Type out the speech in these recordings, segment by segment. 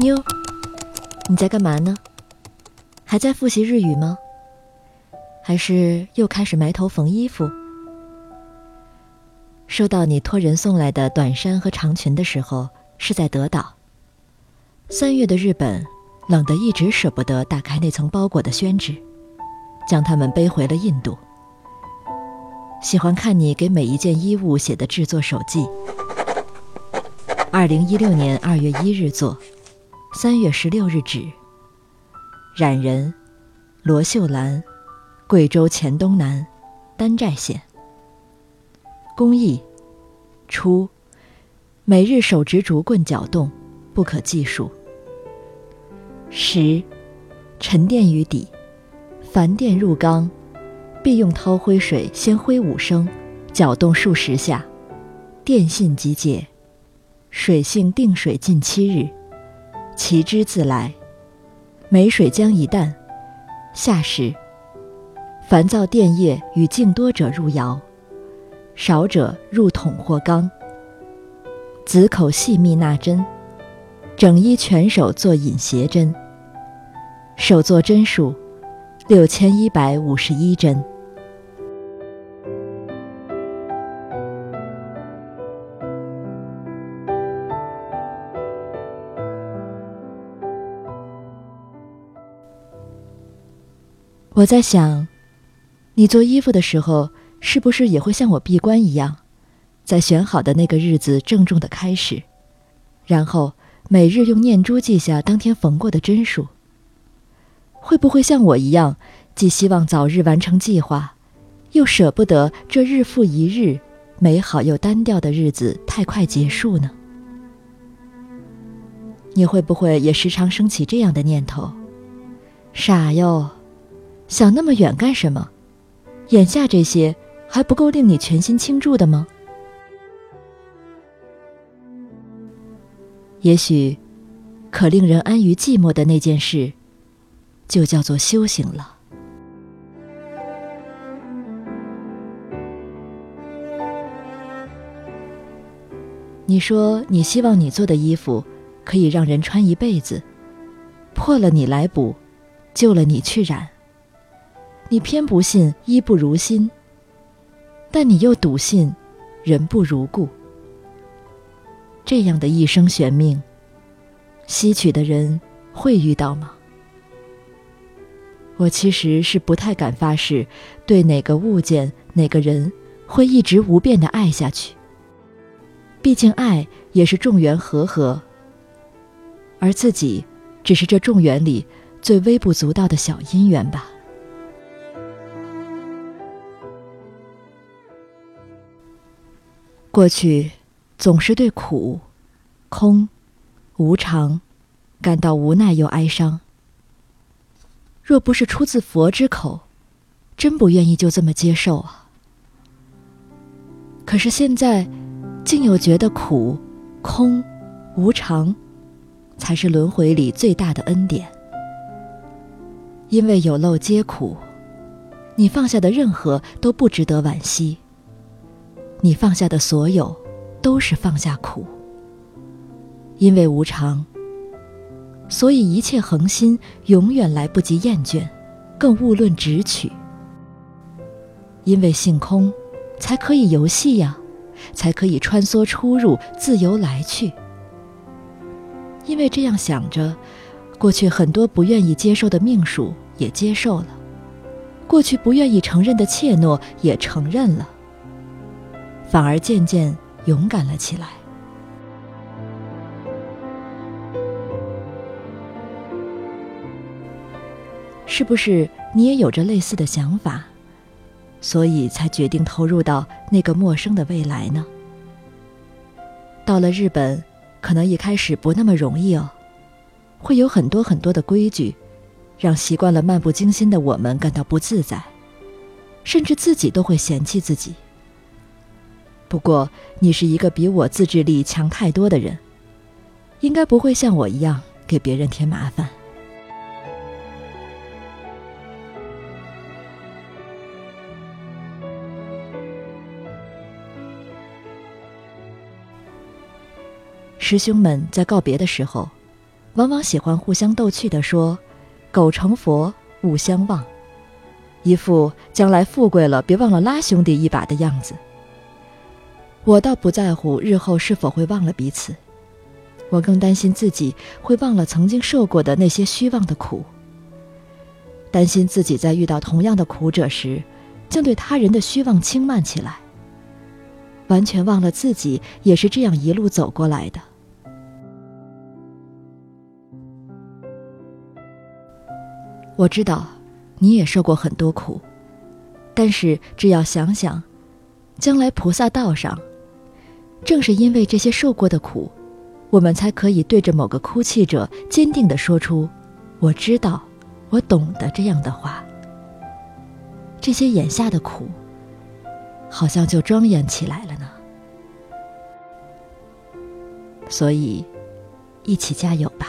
妞，你在干嘛呢？还在复习日语吗？还是又开始埋头缝衣服？收到你托人送来的短衫和长裙的时候，是在德岛。三月的日本，冷得一直舍不得打开那层包裹的宣纸，将它们背回了印度。喜欢看你给每一件衣物写的制作手记。二零一六年二月一日做，三月十六日止。染人，罗秀兰，贵州黔东南，丹寨县。工艺，初，每日手执竹棍搅动，不可计数。十，沉淀于底，凡垫入缸，必用掏灰水先挥五升，搅动数十下，电信即解。水性定水近七日，其之自来。每水将一担，下时，烦躁电液与静多者入窑，少者入桶或缸。子口细密纳针，整衣全手做引斜针。手做针数六千一百五十一针。我在想，你做衣服的时候，是不是也会像我闭关一样，在选好的那个日子郑重的开始，然后每日用念珠记下当天缝过的针数？会不会像我一样，既希望早日完成计划，又舍不得这日复一日美好又单调的日子太快结束呢？你会不会也时常升起这样的念头？傻哟！想那么远干什么？眼下这些还不够令你全心倾注的吗？也许，可令人安于寂寞的那件事，就叫做修行了。你说你希望你做的衣服可以让人穿一辈子，破了你来补，旧了你去染。你偏不信衣不如新，但你又笃信人不如故。这样的一生玄命，吸取的人会遇到吗？我其实是不太敢发誓，对哪个物件、哪个人会一直无变的爱下去。毕竟爱也是众缘和合，而自己只是这众缘里最微不足道的小因缘吧。过去总是对苦、空、无常感到无奈又哀伤。若不是出自佛之口，真不愿意就这么接受啊。可是现在，竟又觉得苦、空、无常，才是轮回里最大的恩典。因为有漏皆苦，你放下的任何都不值得惋惜。你放下的所有，都是放下苦。因为无常，所以一切恒心永远来不及厌倦，更勿论直取。因为性空，才可以游戏呀，才可以穿梭出入，自由来去。因为这样想着，过去很多不愿意接受的命数也接受了，过去不愿意承认的怯懦也承认了。反而渐渐勇敢了起来。是不是你也有着类似的想法，所以才决定投入到那个陌生的未来呢？到了日本，可能一开始不那么容易哦，会有很多很多的规矩，让习惯了漫不经心的我们感到不自在，甚至自己都会嫌弃自己。不过，你是一个比我自制力强太多的人，应该不会像我一样给别人添麻烦。师兄们在告别的时候，往往喜欢互相逗趣地说：“狗成佛，勿相忘。”一副将来富贵了别忘了拉兄弟一把的样子。我倒不在乎日后是否会忘了彼此，我更担心自己会忘了曾经受过的那些虚妄的苦，担心自己在遇到同样的苦者时，竟对他人的虚妄轻慢起来，完全忘了自己也是这样一路走过来的。我知道。你也受过很多苦，但是只要想想，将来菩萨道上，正是因为这些受过的苦，我们才可以对着某个哭泣者坚定地说出“我知道，我懂得”这样的话。这些眼下的苦，好像就庄严起来了呢。所以，一起加油吧。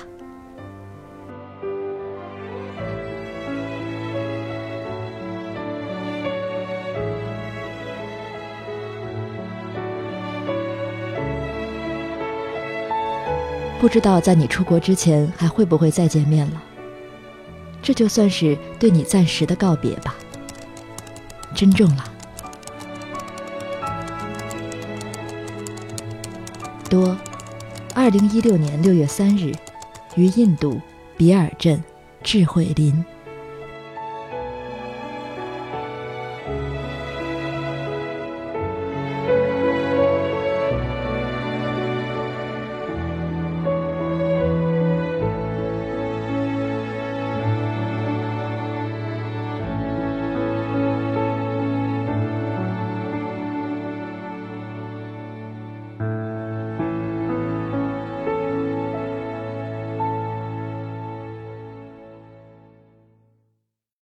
不知道在你出国之前还会不会再见面了。这就算是对你暂时的告别吧。珍重了。多，二零一六年六月三日，于印度比尔镇智慧林。